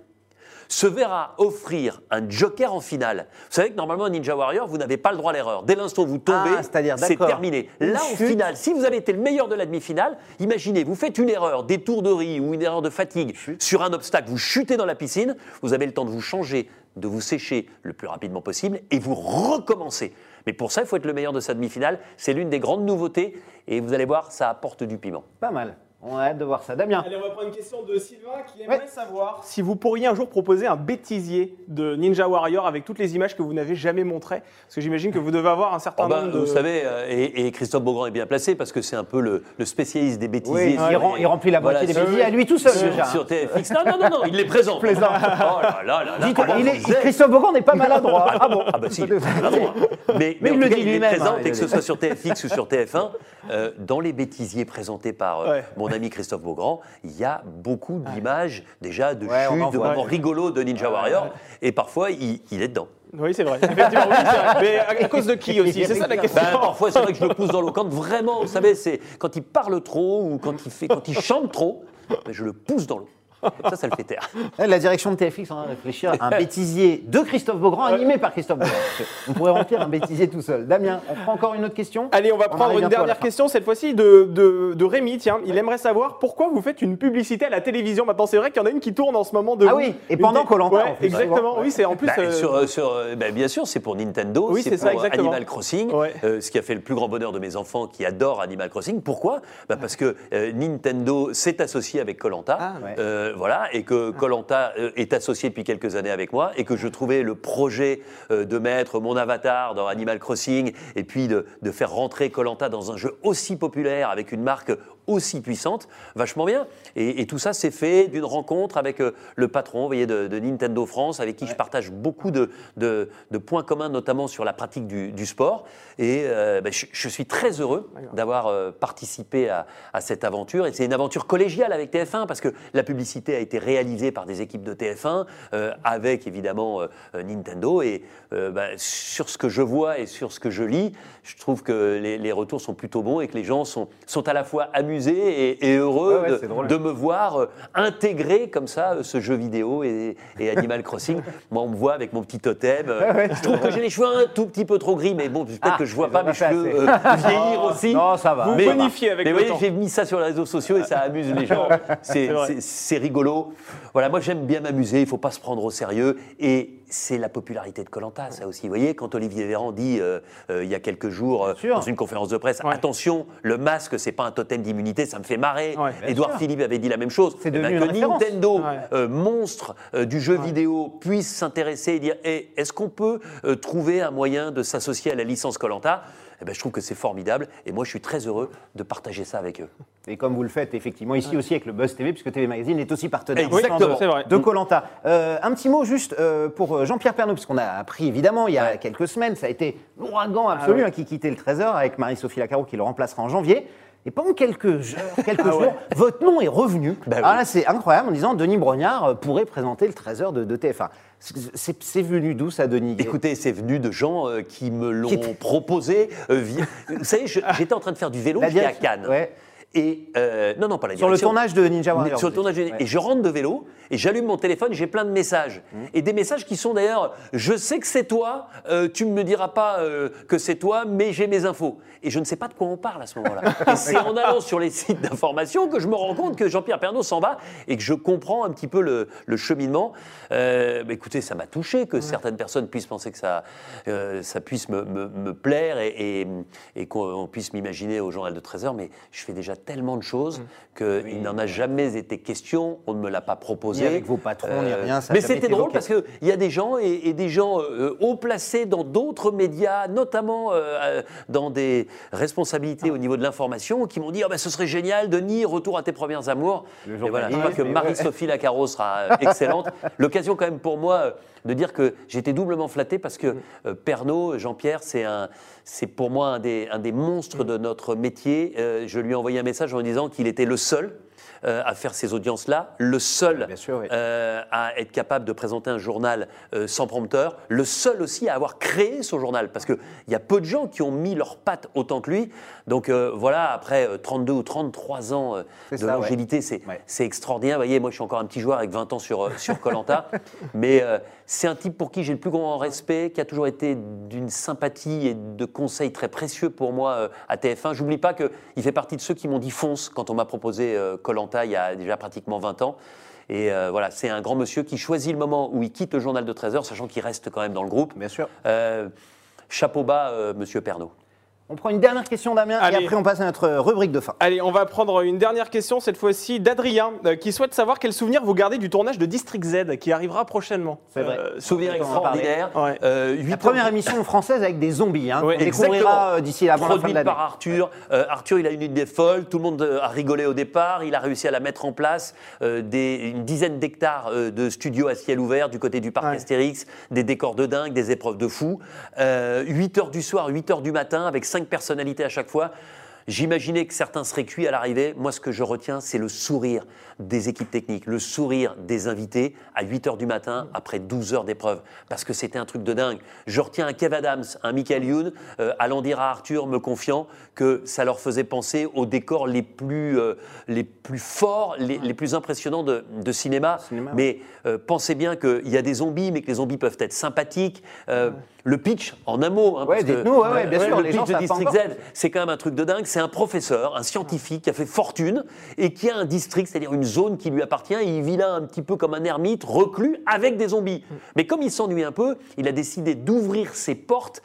se verra offrir un joker en finale. Vous savez que normalement, Ninja Warrior, vous n'avez pas le droit à l'erreur. Dès l'instant où vous tombez, Ah, c'est-à-dire, c'est terminé. Là, en finale, si vous avez été le meilleur de la demi-finale, imaginez, vous faites une erreur d'étourderie ou une erreur de fatigue sur un obstacle, vous chutez dans la piscine, vous avez le temps de vous changer, de vous sécher le plus rapidement possible et vous recommencez. Mais pour ça, il faut être le meilleur de sa demi-finale. C'est l'une des grandes nouveautés et vous allez voir, ça apporte du piment. Pas mal. On a hâte de voir ça. Damien Allez, on va prendre une question de Sylvain qui aimerait savoir si vous pourriez un jour proposer un bêtisier de Ninja Warrior avec toutes les images que vous n'avez jamais montrées. Parce que j'imagine que vous devez avoir un certain Oh bah, nombre de. Vous savez, euh, et, et Christophe Beaugrand est bien placé parce que c'est un peu le, le spécialiste des bêtisiers. Oui, il, il remplit la voilà, moitié des bêtises à lui tout seul sur, déjà. sur TFX. Non, non, non, non, il les présente. Oh là là là là. Dites, comment il est- Christophe Beaugrand n'est pas maladroit. Ah bon Ah bah si, il est maladroit. Mais, Mais en il tout le cas, dit il les lui-même, présente, hein, et il que ce soit sur TFX ou sur TF1, euh, dans les bêtisiers présentés par euh, Ouais. mon ami Christophe Beaugrand, il y a beaucoup d'images déjà de Ouais, chutes, de moments rigolos de Ninja Warrior, et parfois il, il est dedans. Oui, c'est vrai. Effectivement, oui, c'est vrai. Mais à cause de qui aussi? C'est ça la question. Ben, parfois, c'est vrai que je le pousse dans l'eau. Quand vraiment, vous savez, c'est quand il parle trop ou quand il, fait, quand il chante trop, ben, je le pousse dans l'eau. Ça, ça le fait taire. La direction de TFX en train de réfléchir à un bêtisier de Christophe Beaugrand, animé par Christophe Beaugrand. On pourrait remplir un bêtisier tout seul. Damien, on prend encore une autre question Allez, on va On prendre une dernière question, cette fois-ci de, de, de Rémi. Tiens, il aimerait savoir pourquoi vous faites une publicité à la télévision. Maintenant, c'est vrai qu'il y en a une qui tourne en ce moment de Ah oui, et pendant Ouais, plus, exactement. Oui, c'est en plus. Bah, euh, sur, sur, euh, bah, bien sûr, c'est pour Nintendo, Oui, c'est c'est ça, pour exactement. Animal Crossing, Ouais. euh, ce qui a fait le plus grand bonheur de mes enfants qui adorent Animal Crossing. Pourquoi? Bah, Parce que euh, Nintendo s'est associé avec Colanta, Ah, ouais. Voilà, et que Colanta est associé depuis quelques années avec moi, et que je trouvais le projet euh, de mettre mon avatar dans Animal Crossing, et puis de, de faire rentrer Colanta dans un jeu aussi populaire avec une marque aussi puissante, vachement bien. Et, et tout ça s'est fait d'une rencontre avec euh, le patron, vous voyez, de, de Nintendo France, avec qui je partage beaucoup de, de- de points communs, notamment sur la pratique du, du sport. Et euh, ben, je, je suis très heureux d'avoir euh, participé à, à cette aventure. Et c'est une aventure collégiale avec TF1, parce que la publicité a été réalisée par des équipes de TF1, euh, avec évidemment Nintendo. Et ben, sur ce que je vois et sur ce que je lis, je trouve que les, les retours sont plutôt bons et que les gens sont, sont à la fois amusés et, et heureux Ouais, ouais, c'est de, me voir euh, intégrer comme ça euh, ce jeu vidéo et, et Animal Crossing. Moi, on me voit avec mon petit totem. euh, Ouais, je trouve que j'ai les cheveux un tout petit peu trop gris, mais bon, peut-être Ah, que je vois ils pas ont mes cheveux euh, vieillir Oh, aussi. Non, ça va. Vous Mais- bonifiez avec mais le voyez, j'ai mis ça sur les réseaux sociaux et ça amuse les gens. C'est rigolo. Voilà, moi j'aime bien m'amuser, il ne faut pas se prendre au sérieux. Et c'est la popularité de Colanta, ça aussi. Vous voyez, quand Olivier Véran dit euh, euh, il y a quelques jours euh, dans une conférence de presse, Ouais. attention, le masque, c'est pas un totem d'immunité, ça me fait marrer. Ouais, sûr. Philippe avait dit la même chose. C'est Eh ben, devenu que une référence. Nintendo, Ouais. monstre du jeu vidéo, puisse s'intéresser et dire Eh, est-ce qu'on peut trouver un moyen de s'associer à la licence Colanta? Eh ben, je trouve que c'est formidable et moi je suis très heureux de partager ça avec eux. Et comme vous le faites effectivement ici aussi avec le Buzz TV, puisque TV Magazine est aussi partenaire Exactement. de- C'est vrai. de Colanta. un petit mot juste euh, pour euh, Jean-Pierre Pernaut, puisqu'on a appris évidemment il y a quelques semaines, ça a été l'ouragan absolu Ah ouais. hein, qui quittait le Trésor avec Marie-Sophie Lacaro qui le remplacera en janvier. Et pendant quelques heures, quelques Ah jours, ouais. votre nom est revenu. Alors oui. là, c'est incroyable en disant Denis Brognard euh, pourrait présenter le Trésor de, de TF1. C'est- venu d'où ça, Denis Écoutez, c'est venu de gens euh, qui me l'ont proposé. euh, via- Vous savez, j'étais en train de faire du vélo, j'étais à Cannes. Ouais. Et euh, non, non, pas la Sur le direction. tournage de Ninja Warrior. Sur le tournage de- Ouais. Et je rentre de vélo et j'allume mon téléphone, j'ai plein de messages. Mmh. Et des messages qui sont d'ailleurs Je sais que c'est toi, euh, tu ne me diras pas euh, que c'est toi, mais j'ai mes infos. Et je ne sais pas de quoi on parle à ce moment-là. et c'est en allant sur les sites d'information que je me rends compte que Jean-Pierre Pernaut s'en va et que je comprends un petit peu le, le cheminement. Euh, bah, écoutez, ça m'a touché que certaines personnes puissent penser que ça, euh, ça puisse me, me- me plaire et, et- et qu'on on puisse m'imaginer au journal de 13h, mais je fais déjà tellement de choses qu'il n'en a jamais été question, on ne me l'a pas proposé. Ni avec vos patrons, ni rien, ça mais c'était drôle parce qu'il y a des gens et, et des gens euh, haut placés dans d'autres médias, notamment euh, euh, dans des responsabilités au niveau de l'information, qui m'ont dit Ah ben, ce serait génial, Denis, retour à tes premières amours. Et voilà, journalisme, j'espère que. Marie-Sophie Lacaro sera euh, excellente. L'occasion quand même pour moi euh, de dire que j'étais doublement flatté parce que euh, Pernod, Jean-Pierre, c'est un, c'est pour moi un des, un des monstres de notre métier. Euh, je lui ai envoyé un message en lui disant qu'il était le seul euh, à faire ces audiences-là, le seul Bien sûr, oui. euh, à être capable de présenter un journal euh, sans prompteur, le seul aussi à avoir créé ce journal, parce qu'il y a peu de gens qui ont mis leurs pattes autant que lui. Donc voilà, après euh, 32 ou 33 ans de ouais. longévité, c'est Ouais. c'est extraordinaire. Vous voyez, moi je suis encore un petit joueur avec 20 ans sur euh, sur Colanta, mais c'est un type pour qui j'ai le plus grand respect, qui a toujours été d'une sympathie et de conseils très précieux pour moi euh, à TF1. J'oublie pas qu'il fait partie de ceux qui m'ont dit fonce quand on m'a proposé Colanta il y a déjà pratiquement 20 ans. Et euh, voilà, c'est un grand monsieur qui choisit le moment où il quitte le journal de 13 heures, sachant qu'il reste quand même dans le groupe. Bien sûr. Euh, chapeau bas, euh, monsieur Pernaud. On prend une dernière question, Damien, Allez. et après on passe à notre rubrique de fin. Allez, on va prendre une dernière question, cette fois-ci d'Adrien, euh, qui souhaite savoir quel souvenir vous gardez du tournage de District Z, qui arrivera prochainement. C'est vrai. Euh, Souvenir on extraordinaire. Ouais. Euh, La première émission française avec des zombies, hein, Ouais, découvrira euh, d'ici la fin de Produite l'année. par Arthur. Euh, Arthur, il a une idée folle. Tout le monde a rigolé au départ. Il a réussi à la mettre en place. Euh, des, une dizaine d'hectares euh, de studios à ciel ouvert du côté du parc Ouais. Astérix, des décors de dingue, des épreuves de fou. Euh, 8 heures du soir, 8 heures du matin, avec cinq personnalités à chaque fois. J'imaginais que certains seraient cuits à l'arrivée. Moi, ce que je retiens, c'est le sourire des équipes techniques, le sourire des invités à 8 heures du matin, après 12 heures d'épreuve. Parce que c'était un truc de dingue. Je retiens un Kev Adams, un Michael Youn, euh, allant dire à Arthur, me confiant, que ça leur faisait penser aux décors les plus, euh, les plus forts, les, les plus impressionnants de, de cinéma. Cinéma, Mais euh, pensez bien qu'il y a des zombies, mais que les zombies peuvent être sympathiques. Euh, Le pitch, en un mot. hein, Ouais, parce que- ouais, ouais, bien sûr, le les pitch gens de District. Z, c'est quand même un truc de dingue. C'est un professeur, un scientifique qui a fait fortune et qui a un district, c'est-à-dire une zone qui lui appartient. Et il vit là un petit peu comme un ermite, reclus, avec des zombies. Mais comme il s'ennuie un peu, il a décidé d'ouvrir ses portes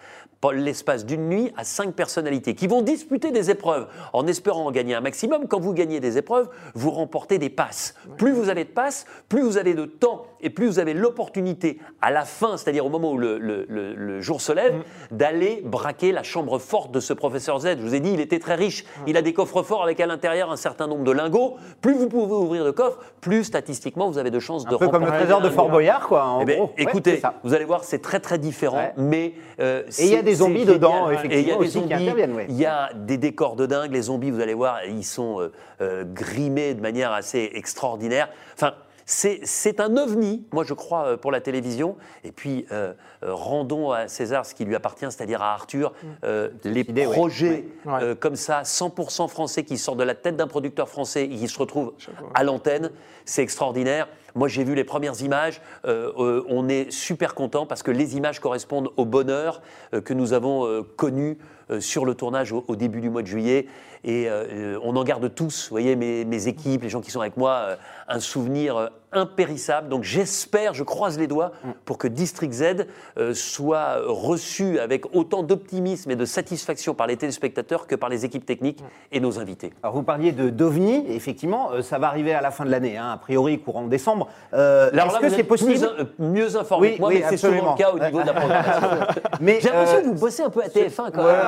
l'espace d'une nuit à cinq personnalités qui vont disputer des épreuves en espérant en gagner un maximum. Quand vous gagnez des épreuves, vous remportez des passes. Plus vous avez de passes, plus vous avez de temps et plus vous avez l'opportunité à la fin, c'est-à-dire au moment où le, le- le- le jour se lève, d'aller braquer la chambre forte de ce professeur Z. Je vous ai dit, il était très riche. Il a des coffres forts avec à l'intérieur un certain nombre de lingots. Plus vous pouvez ouvrir de coffres, plus statistiquement vous avez de chances de Un peu comme le remporter trésor des de. Fort Boyard, quoi, en Eh ben, gros. Écoutez, vous allez voir, c'est très très différent, Ouais. mais euh, Et il y a c'est- des zombies dedans, génial. effectivement, Et il y a des aussi, qui zombies, interviennent, ouais. Il y a des décors de dingue. Les zombies, vous allez voir, ils sont euh, euh, grimés de manière assez extraordinaire. Enfin. C'est un ovni, moi je crois, euh, pour la télévision. Et puis, euh, rendons à César ce qui lui appartient, c'est-à-dire à Arthur, euh, les idée, ouais. projets Ouais. euh, comme ça, 100% français qui sortent de la tête d'un producteur français et qui se retrouvent à l'antenne, c'est extraordinaire. Moi, j'ai vu les premières images. euh, euh, on est super content parce que les images correspondent au bonheur euh, que nous avons connu sur le tournage au début du mois de juillet. Et euh, on en garde tous, vous voyez, mes, mes équipes, les gens qui sont avec moi, euh, un souvenir euh, impérissable. Donc j'espère, je croise les doigts pour que District Z soit reçu avec autant d'optimisme et de satisfaction par les téléspectateurs que par les équipes techniques et nos invités. Alors vous parliez de d'OVNI, effectivement, ça va arriver à la fin de l'année, hein, a priori courant décembre. Est-ce que c'est possible plus, mieux informé Oui, moi, oui, mais c'est souvent le cas au niveau de la programmation. Mais, J'ai l'impression que vous bossez un peu à TF1 quand Ouais, même.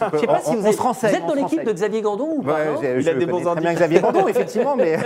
un peu. Je sais pas On- si on vous êtes, se renseigne, vous êtes dans l'équipe de. Xavier Gandon ou pas Ouais, Il a des bons très bien. Xavier Gandon, effectivement, mais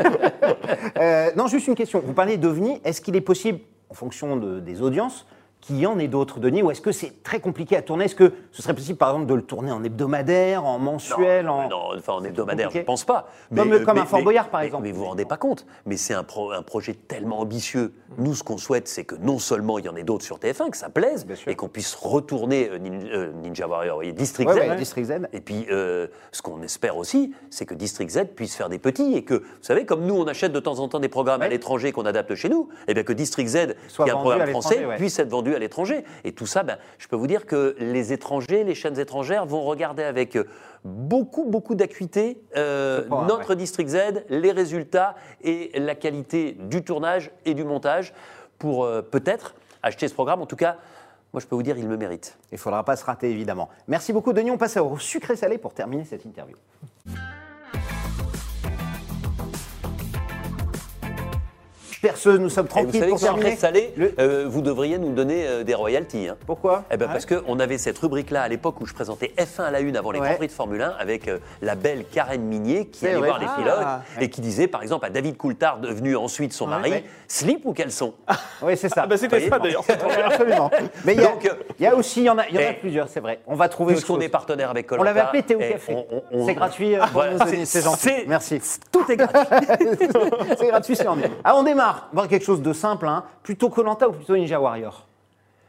Euh, non, juste une question. Vous parlez d'OVNI. Est-ce qu'il est possible, en fonction de- des audiences, qu'il y en ait d'autres, Denis, ou est-ce que c'est très compliqué à tourner? Est-ce que ce serait possible, par exemple, de le tourner en hebdomadaire, en mensuel non, en... non, enfin en hebdomadaire, je ne pense pas. Comme- euh, comme un Fort Boyard, par mais- exemple. Mais vous vous rendez pas compte. Mais c'est un, pro- un projet tellement ambitieux. Nous, ce qu'on souhaite, c'est que non seulement il y en ait d'autres sur TF1, que ça plaise, et qu'on puisse retourner euh, euh, Ninja Warrior, vous voyez, District Ouais, Z. ouais, District Z. Et puis, euh, ce qu'on espère aussi, c'est que District Z puisse faire des petits et que, vous savez, comme nous, on achète de temps en temps des programmes à l'étranger qu'on adapte chez nous, et bien que District Z, Soit qui est un programme français, puisse être vendu à l'étranger. Et tout ça, ben, je peux vous dire que les étrangers, les chaînes étrangères vont regarder avec euh, beaucoup, beaucoup d'acuité euh, notre District Z, les résultats et la qualité du tournage et du montage pour euh, peut-être acheter ce programme. En tout cas, moi, je peux vous dire, il me mérite. Il ne faudra pas se rater, évidemment. Merci beaucoup, Denis. On passe au sucré-salé pour terminer cette interview. Perceuse, nous sommes Et vous tranquilles savez pour que sur terminer. Salé, Le- euh, vous devriez nous donner euh, des royalties. hein. Pourquoi? Eh ben Ah parce qu'on avait cette rubrique-là à l'époque où je présentais F1 à la une avant les Ouais. Grands Prix de Formule 1 avec euh, la belle Karen Minier qui allait vrai. voir les Ah, pilotes ouais. et qui disait par exemple à David Coulthard, devenu ensuite son mari, ouais. slip ou caleçon? Oui, c'est ça. Ah bah c'était ça d'ailleurs. Oui, absolument. Mais il y, a- Donc, euh, il y a aussi, il y en a, il y en a eh, plusieurs, c'est vrai. On va trouver Puisqu'on est partenaire avec On Colanta. l'avait appelé thé au eh, café. on- on- on- C'est gratuit c'est gentil. Merci. Tout est gratuit. c'est gratuit, c'est en mieux. Ah, on démarre. Voir quelque chose de simple. Hein. Plutôt Colanta ou plutôt Ninja Warrior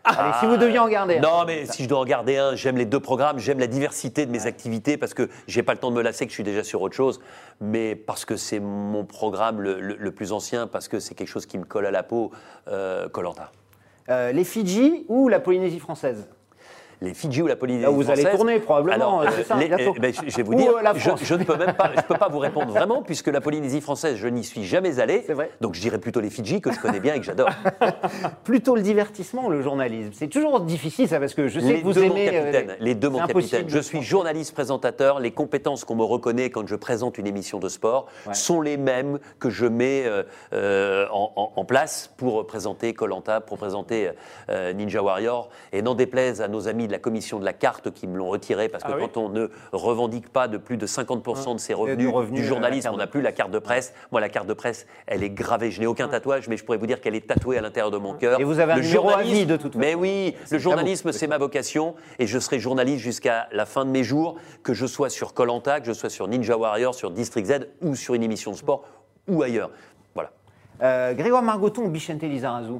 Allez, si vous deviez en garder. un. Non, mais si je dois en garder un, j'aime les deux programmes, j'aime la diversité de mes activités parce que j'ai pas le temps de me lasser, que je suis déjà sur autre chose, mais parce que c'est mon programme le, le- le plus ancien, parce que c'est quelque chose qui me colle à la peau, Colanta. Euh, les Fidji ou la Polynésie française? Les Fidji ou la Polynésie Là où vous allez tourner, probablement, Alors, ça, les- bientôt. eh ben, je je vais vous Ou, dire, euh, je, ne peux même pas, je peux pas vous répondre vraiment puisque la Polynésie française, je n'y suis jamais allé. C'est vrai. Donc je dirais plutôt les Fidji que je connais bien et que j'adore. Plutôt le divertissement ou le journalisme C'est toujours difficile ça parce que je sais Les que vous deux, aimez. capitaine. euh, les deux, mon capitaine. Je suis journaliste présentateur. Les compétences qu'on me reconnaît quand je présente une émission de sport Ouais. sont les mêmes que je mets euh, euh, en, en- en place pour présenter Colanta, pour présenter euh, Ninja Warrior. Et n'en déplaise à nos amis de la commission de la carte qui me l'ont retiré parce que Ah oui quand on ne revendique pas de plus de 50% de ses revenus revenu, du euh, journalisme, on n'a plus la carte de presse. Moi, la carte de presse, elle est gravée. Je n'ai aucun tatouage, mais je pourrais vous dire qu'elle est tatouée à l'intérieur de mon cœur. Et vous avez un Le numéro à journalisme- vie, de toute Mais façon. oui, C'est le journalisme, c'est ma vocation et je serai journaliste jusqu'à la fin de mes jours, que je sois sur Colanta, que je sois sur Ninja Warrior, sur District Z ou sur une émission de sport ou ailleurs. Voilà. Euh, Grégoire Margoton ou Bichente Lizarazu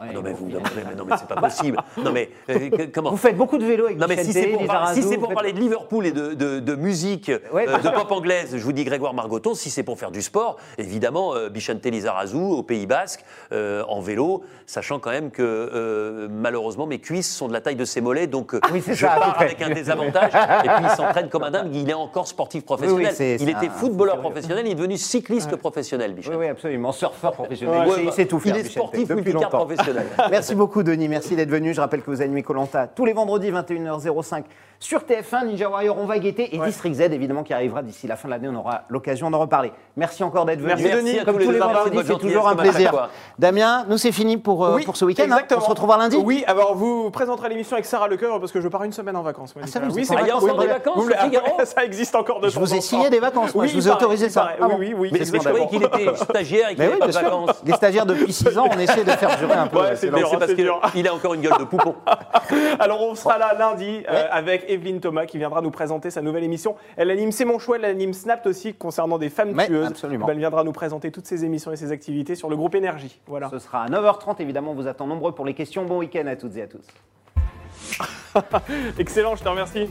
Ouais, Ah non mais vous, non, mais, non, mais c'est pas possible. Non mais euh, que- comment Vous faites beaucoup de vélo avec non mais si c'est pour, par- Lizarazu, si c'est vous pour faites- parler de Liverpool et de, de- de musique, Ouais, euh, de pop anglaise, je vous dis Grégoire Margoton. Si c'est pour faire du sport, évidemment, euh, Bichente Lizarazu au Pays Basque, euh, en vélo, sachant quand même que euh, malheureusement mes cuisses sont de la taille de ses mollets, donc euh, Oui, c'est je ça, à peu pars près. avec un désavantage. et puis il s'entraîne comme un dingue. Il est encore sportif professionnel. Oui, oui, c'est- il c'est était un- footballeur c'est professionnel, il est devenu cycliste professionnel, Bichente. Oui, oui, absolument. Surfeur professionnel. Ouais, il, sait- Ouais, il sait tout faire. Il est sportif depuis multicarte longtemps. professionnel. Merci beaucoup, Denis. Merci d'être venu. Je rappelle que vous animez Colanta tous les vendredis, 21h05 sur TF1. Ninja Warrior, on va guetter. Et District Z, évidemment, qui arrivera d'ici la fin de l'année. On aura l'occasion d'en reparler. Merci encore d'être venu. Merci, Denis. Comme à tous tous les vendredis, c'est toujours un plaisir. Damien, nous, c'est fini pour, euh, Oui, pour ce week-end. hein. exactement. On se retrouvera lundi Oui, alors vous présenterez l'émission avec Sarah Lecoeur parce que je pars une semaine en vacances. moi, Ah, ça, vous oui, c'est en Ah, il y a vacances, des vacances ça existe encore de Je vous en ai signé des vacances. Moi, je vous ai autorisé ça. Oui, oui, oui. Mais c'est je croyais qu'il était stagiaire et qu'il de sûr. vacances. Les stagiaires depuis 6 ans, on essaie de faire durer un peu. Euh, c'est parce qu'il a encore une gueule de poupon. Alors on sera là lundi euh, avec Evelyne Thomas qui viendra nous présenter sa nouvelle émission. Elle anime C'est mon choix, elle anime Snapped aussi concernant des femmes tueuses. absolument. Elle viendra nous présenter toutes ses émissions et ses activités sur le groupe Énergie. Voilà. Ce sera à 9h30. Évidemment, on vous attend nombreux pour les questions. Bon week-end à toutes et à tous. Excellent, je te remercie.